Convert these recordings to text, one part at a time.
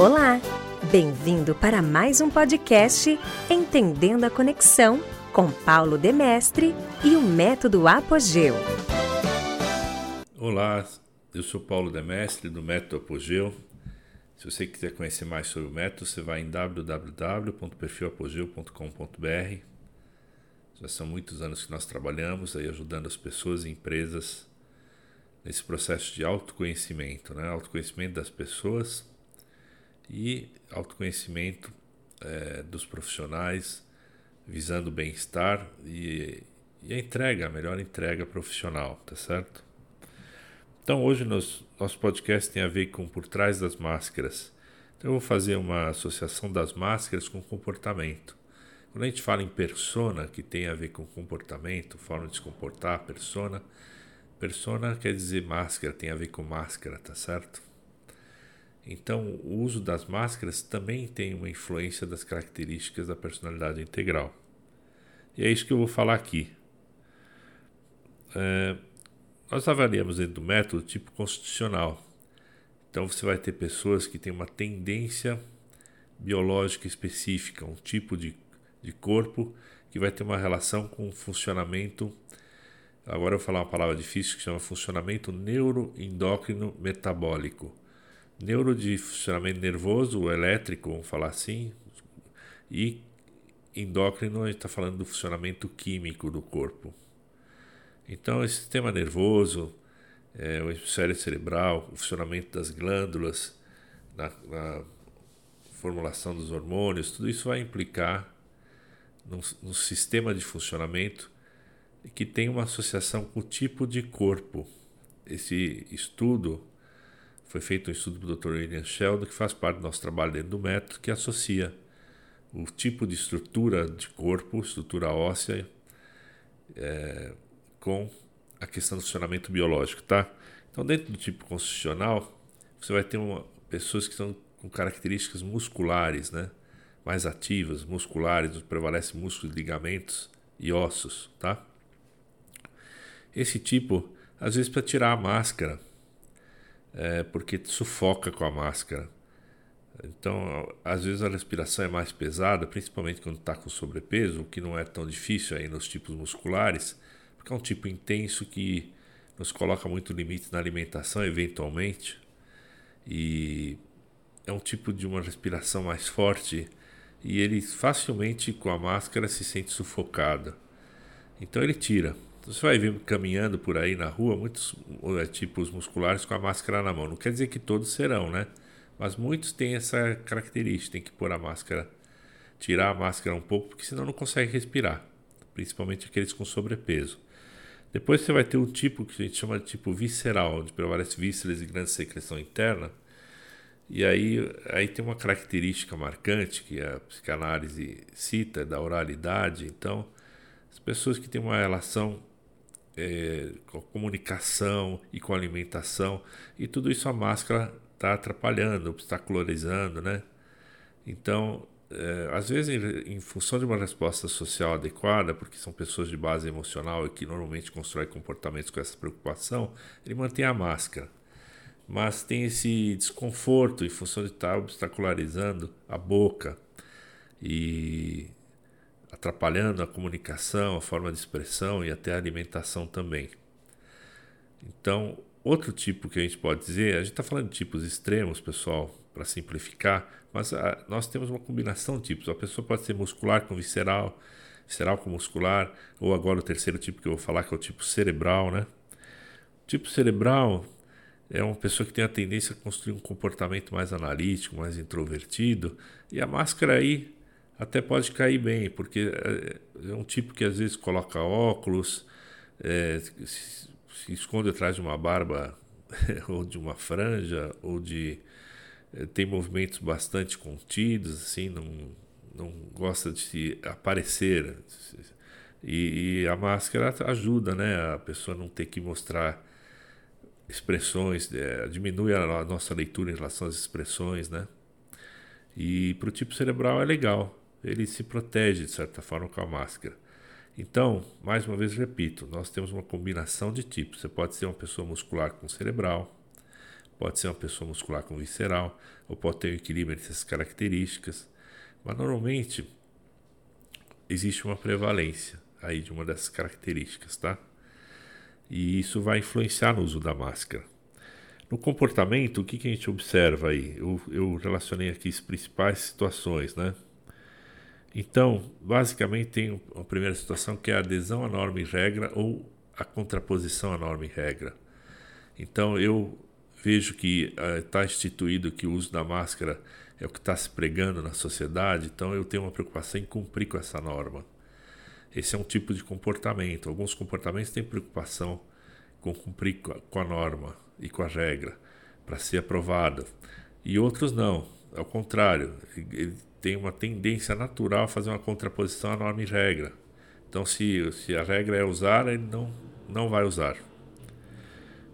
Olá! Bem-vindo para mais um podcast Entendendo a Conexão com Paulo Demestre e o Método Apogeu. Olá, eu sou Paulo Demestre do Método Apogeu. Se você quiser conhecer mais sobre o método, você vai em www.perfilapogeu.com.br. Já são muitos anos que nós trabalhamos aí ajudando as pessoas e empresas nesse processo de autoconhecimento, né? Autoconhecimento das pessoas e autoconhecimento é, dos profissionais, visando o bem-estar e, e, a entrega, a melhor entrega profissional, tá certo? Então hoje nos, nosso podcast tem a ver com por trás das máscaras. Então eu vou fazer uma associação das máscaras com comportamento. Quando a gente fala em persona, que tem a ver com comportamento, forma de se comportar, persona, persona quer dizer máscara, tem a ver com máscara, tá certo? Então, o uso das máscaras também tem uma influência das características da personalidade integral. E é isso que eu vou falar aqui. É, nós avaliamos dentro do método tipo constitucional. Então, você vai ter pessoas que têm uma tendência biológica específica, um tipo de, de corpo que vai ter uma relação com o funcionamento. Agora eu vou falar uma palavra difícil que chama funcionamento neuroendócrino metabólico neuro de funcionamento nervoso, elétrico, vamos falar assim, e endócrino, a gente está falando do funcionamento químico do corpo. Então, esse sistema nervoso, é, o hemisfério cerebral, o funcionamento das glândulas, na, na, formulação dos hormônios, tudo isso vai implicar num, num sistema de funcionamento que tem uma associação com o tipo de corpo. Esse estudo foi feito um estudo do Dr. William Sheldon, que faz parte do nosso trabalho dentro do método, que associa o tipo de estrutura de corpo, estrutura óssea, é, com a questão do funcionamento biológico, tá? Então, dentro do tipo constitucional, você vai ter uma, pessoas que são com características musculares, né? Mais ativas, musculares, prevalece músculos, ligamentos e ossos, tá? Esse tipo, às vezes, para tirar a máscara, é, porque sufoca com a máscara. Então, às vezes a respiração é mais pesada, principalmente quando está com sobrepeso, o que não é tão difícil aí nos tipos musculares, porque é um tipo intenso que nos coloca muito limite na alimentação, eventualmente, e é um tipo de uma respiração mais forte e ele facilmente com a máscara se sente sufocado. Então ele tira. Você vai ver caminhando por aí na rua muitos é, tipos musculares com a máscara na mão. Não quer dizer que todos serão, né? Mas muitos têm essa característica, tem que pôr a máscara, tirar a máscara um pouco, porque senão não consegue respirar, principalmente aqueles com sobrepeso. Depois você vai ter um tipo que a gente chama de tipo visceral, onde prevalece vísceras e grande secreção interna. E aí, aí tem uma característica marcante que a psicanálise cita da oralidade. Então, as pessoas que têm uma relação é, com a comunicação e com a alimentação, e tudo isso a máscara está atrapalhando, obstacularizando, né? Então, é, às vezes, em, em, função de uma resposta social adequada, porque são pessoas de base emocional e que normalmente constroem comportamentos com essa preocupação, ele mantém a máscara. Mas tem esse desconforto em função de estar tá obstacularizando a boca e atrapalhando a comunicação, a forma de expressão e até a alimentação também. Então, outro tipo que a gente pode dizer, a gente está falando de tipos extremos, pessoal, para simplificar, mas a, ah, nós temos uma combinação de tipos. A pessoa pode ser muscular com visceral, visceral com muscular, ou agora o terceiro tipo que eu vou falar, que é o tipo cerebral, né? O tipo cerebral é uma pessoa que tem a tendência a construir um comportamento mais analítico, mais introvertido, e a máscara aí até pode cair bem, porque é, é um tipo que às vezes coloca óculos, é, se, se, esconde atrás de uma barba ou de uma franja, ou de. É, tem movimentos bastante contidos, assim, não, não gosta de se aparecer. E, e a máscara ajuda, né? A pessoa não ter que mostrar expressões, é, diminui a, a nossa leitura em relação às expressões, né? E para o tipo cerebral é legal ele se protege de certa forma com a máscara. Então, mais uma vez repito, nós temos uma combinação de tipos. Você pode ser uma pessoa muscular com cerebral, pode ser uma pessoa muscular com visceral, ou pode ter um equilíbrio entre essas características. Mas normalmente existe uma prevalência aí de uma dessas características, tá? E isso vai influenciar no uso da máscara. No comportamento, o que, que a gente observa aí? Eu, eu relacionei aqui as principais situações, né? Então, basicamente, tem a primeira situação que é a adesão à norma e regra ou a contraposição à norma e regra. Então, eu vejo que está uh, instituído que o uso da máscara é o que está se pregando na sociedade, então eu tenho uma preocupação em cumprir com essa norma. Esse é um tipo de comportamento. Alguns comportamentos têm preocupação com cumprir com a norma e com a regra para ser aprovada, e outros não. Ao contrário, ele tem uma tendência natural a fazer uma contraposição à norma e regra. Então, se, se a regra é usar, ele não, não vai usar.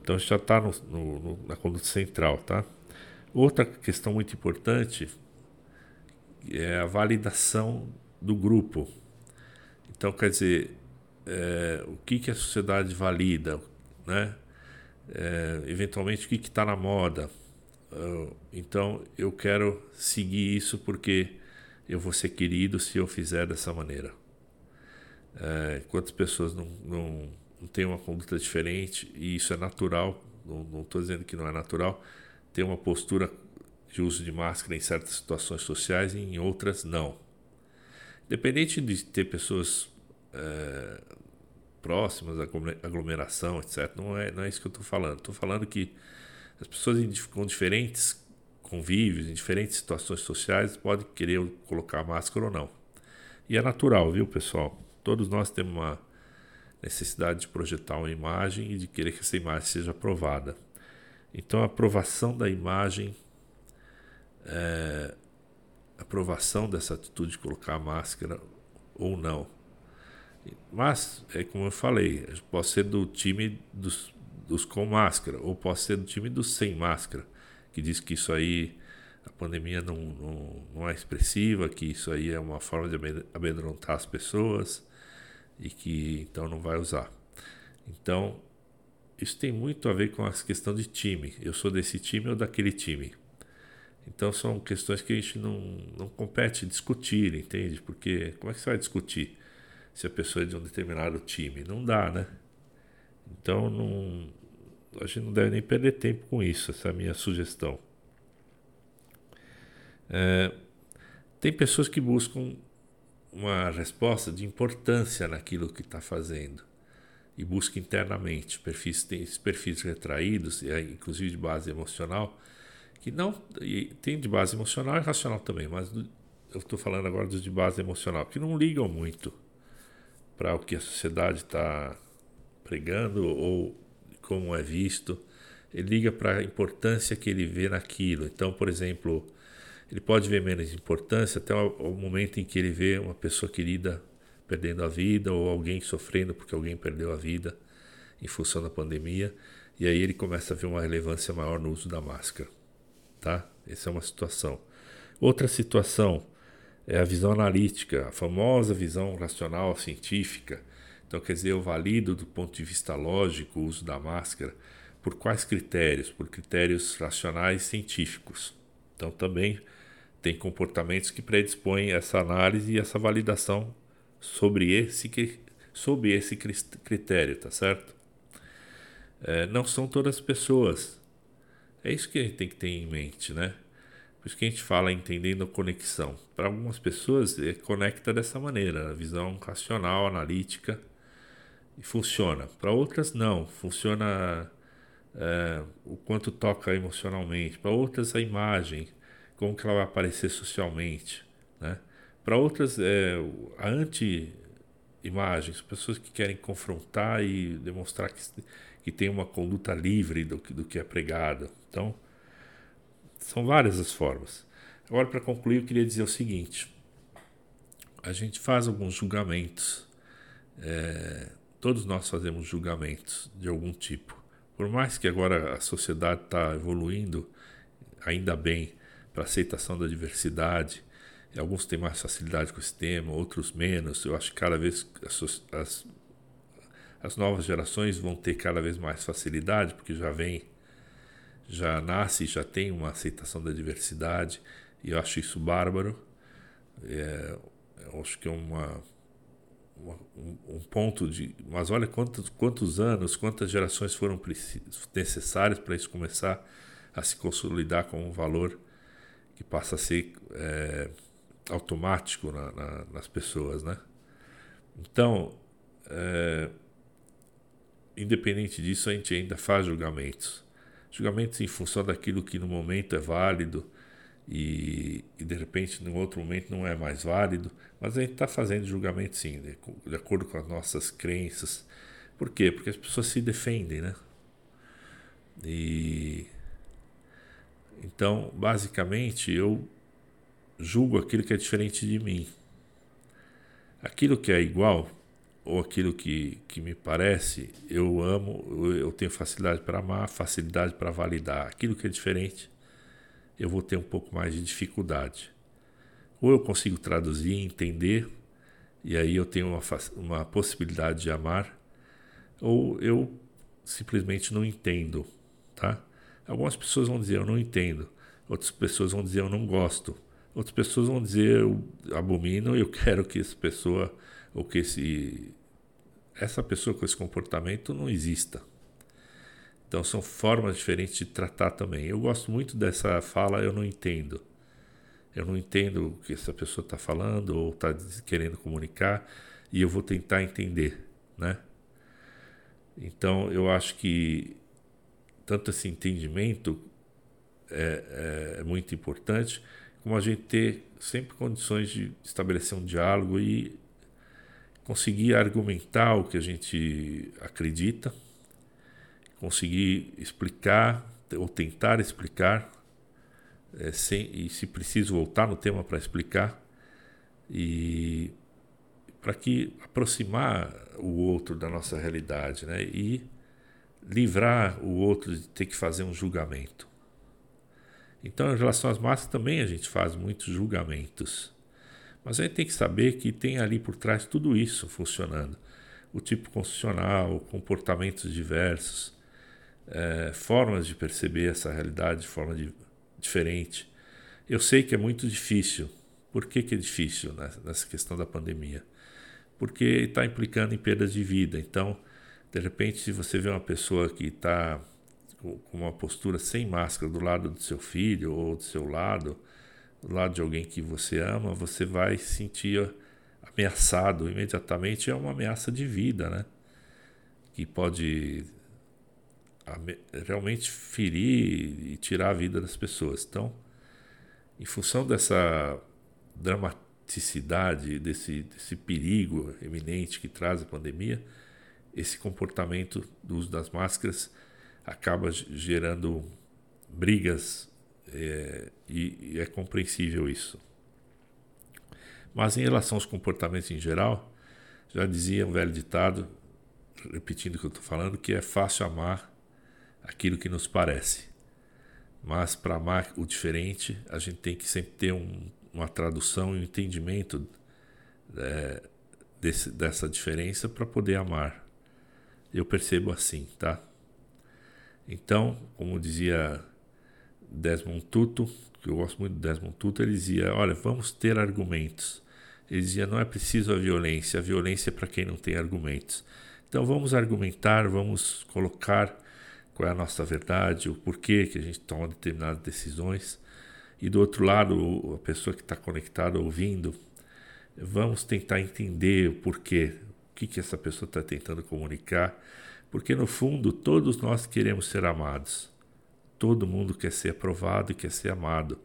Então, já está no, no, na conduta central, tá? Outra questão muito importante é a validação do grupo. Então, quer dizer, é, o que, que a sociedade valida, né? É, eventualmente, o que está na moda. Uh, então, eu quero seguir isso porque eu vou ser querido se eu fizer dessa maneira. É, quantas pessoas não, não, não têm uma conduta diferente e isso é natural, não estou dizendo que não é natural, ter uma postura de uso de máscara em certas situações sociais e em outras não. Independente de ter pessoas é, próximas, aglomeração, etc., não é, não é isso que eu estou falando. Estou falando que as pessoas com diferentes convívios, em diferentes situações sociais, podem querer colocar máscara ou não. E é natural, viu, pessoal? Todos nós temos uma necessidade de projetar uma imagem e de querer que essa imagem seja aprovada. Então, a aprovação da imagem, é, aprovação dessa atitude de colocar a máscara ou não. Mas, é como eu falei, eu posso ser do time dos, dos com máscara, ou posso ser do time dos sem máscara, que diz que isso aí, a pandemia não, não, não é expressiva, que isso aí é uma forma de amedrontar as pessoas e que então não vai usar. Então, isso tem muito a ver com a questão de time. Eu sou desse time ou daquele time. Então são questões que a gente não, não compete discutir, entende? Porque como é que você vai discutir se a pessoa é de um determinado time? Não dá, né? Então não, a gente não deve nem perder tempo com isso, essa é a minha sugestão. É, tem pessoas que buscam uma resposta de importância naquilo que está fazendo e busca internamente. Perfis, tem esses perfis retraídos, inclusive de base emocional, que não. tem de base emocional e racional também, mas eu estou falando agora dos de base emocional, que não ligam muito para o que a sociedade está pregando ou como é visto. Ele liga para a importância que ele vê naquilo. Então, por exemplo, ele pode ver menos importância até o momento em que ele vê uma pessoa querida perdendo a vida ou alguém sofrendo porque alguém perdeu a vida em função da pandemia, e aí ele começa a ver uma relevância maior no uso da máscara, tá? Essa é uma situação. Outra situação é a visão analítica, a famosa visão racional científica. Então, quer dizer, eu valido do ponto de vista lógico o uso da máscara por quais critérios? Por critérios racionais científicos. Então, também tem comportamentos que predispõem essa análise e essa validação sobre esse, sobre esse critério, tá certo? É, não são todas as pessoas. É isso que a gente tem que ter em mente, né? Por isso que a gente fala entendendo a conexão. Para algumas pessoas, é, conecta dessa maneira, visão racional, analítica, e funciona. Para outras, não. Funciona é, o quanto toca emocionalmente. Para outras, a imagem, como que ela vai aparecer socialmente, né? Para outras, é, a anti-imagens, pessoas que querem confrontar e demonstrar que, que tem uma conduta livre do, do que é pregado. Então, são várias as formas. Agora, para concluir, eu queria dizer o seguinte: a gente faz alguns julgamentos, é, todos nós fazemos julgamentos de algum tipo. Por mais que agora a sociedade está evoluindo, ainda bem, para aceitação da diversidade, Alguns têm mais facilidade com esse tema, outros menos. Eu acho que cada vez as, as, as novas gerações vão ter cada vez mais facilidade, porque já vem já nasce, já tem uma aceitação da diversidade, e eu acho isso bárbaro. É, eu acho que é uma, um, um, ponto de. Mas olha quantos, quantos anos, quantas gerações foram necessárias para isso começar a se consolidar como um valor que passa a ser é, automático na, na, nas pessoas, né? Então, é, independente disso, a gente ainda faz julgamentos. Julgamentos em função daquilo que no momento é válido e, e de repente, no outro momento, não é mais válido. Mas a gente está fazendo julgamento sim, de, de acordo com as nossas crenças. Por quê? Porque as pessoas se defendem, né? E então, basicamente, eu julgo aquilo que é diferente de mim. Aquilo que é igual, ou aquilo que, que me parece, eu amo, eu tenho facilidade para amar, facilidade para validar. Aquilo que é diferente, eu vou ter um pouco mais de dificuldade. Ou eu consigo traduzir, entender, e aí eu tenho uma, uma possibilidade de amar, ou eu simplesmente não entendo, tá? Algumas pessoas vão dizer eu não entendo, outras pessoas vão dizer eu não gosto, outras pessoas vão dizer eu abomino e eu quero que essa pessoa ou que esse essa pessoa com esse comportamento não exista. Então são formas diferentes de tratar também. Eu gosto muito dessa fala eu não entendo. Eu não entendo o que essa pessoa está falando ou está querendo comunicar e eu vou tentar entender, né? Então eu acho que tanto esse entendimento é, é, muito importante, como a gente ter sempre condições de estabelecer um diálogo e conseguir argumentar o que a gente acredita, conseguir explicar ou tentar explicar, é, sem, e se preciso voltar no tema para explicar, e para que aproximar o outro da nossa realidade, né? E livrar o outro de ter que fazer um julgamento. Então, em relação às massas, também a gente faz muitos julgamentos. Mas a gente tem que saber que tem ali por trás tudo isso funcionando. O tipo constitucional, comportamentos diversos, é, formas de perceber essa realidade de forma de, diferente. Eu sei que é muito difícil. Por que, que é difícil nessa questão da pandemia? Porque está implicando em perdas de vida. Então, de repente, se você vê uma pessoa que está com uma postura sem máscara do lado do seu filho ou do seu lado, do lado de alguém que você ama, você vai se sentir ameaçado imediatamente. É uma ameaça de vida, né? Que pode realmente ferir e tirar a vida das pessoas. Então, em função dessa dramaticidade, desse, desse perigo eminente que traz a pandemia, esse comportamento do uso das máscaras acaba gerando brigas é, e, e, é compreensível isso. Mas em relação aos comportamentos em geral, já dizia um velho ditado, repetindo o que eu estou falando, que é fácil amar aquilo que nos parece. Mas para amar o diferente, a gente tem que sempre ter um, uma tradução e um entendimento é, desse, dessa diferença para poder amar eu percebo assim, tá? Então, como dizia Desmond Tutu, que eu gosto muito do Desmond Tutu, ele dizia: olha, vamos ter argumentos. Ele dizia: não é preciso a violência, a violência é para quem não tem argumentos. Então, vamos argumentar, vamos colocar qual é a nossa verdade, o porquê que a gente toma determinadas decisões. E do outro lado, a pessoa que está conectada ouvindo, vamos tentar entender o porquê, o que, que essa pessoa está tentando comunicar, porque no fundo todos nós queremos ser amados. Todo mundo quer ser aprovado e quer ser amado.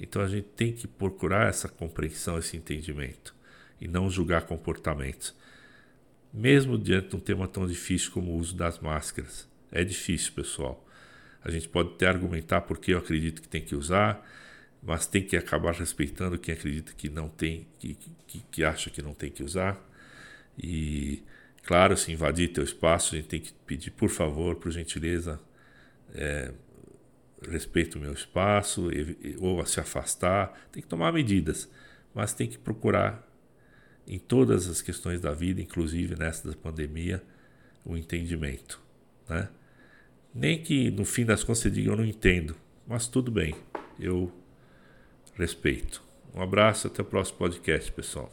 Então a gente tem que procurar essa compreensão, esse entendimento e não julgar comportamentos. Mesmo diante de um tema tão difícil como o uso das máscaras. É difícil, pessoal. A gente pode até argumentar porque eu acredito que tem que usar, mas tem que acabar respeitando quem acredita que não tem, que, que, que acha que não tem que usar. E, claro, se invadir teu espaço, a gente tem que pedir, por favor, por gentileza, é, respeito o meu espaço, ou se afastar. Tem que tomar medidas, mas tem que procurar, em todas as questões da vida, inclusive nessa da pandemia, o entendimento, né? Nem que no fim das contas você diga eu não entendo, mas tudo bem, eu respeito. Um abraço, até o próximo podcast, pessoal.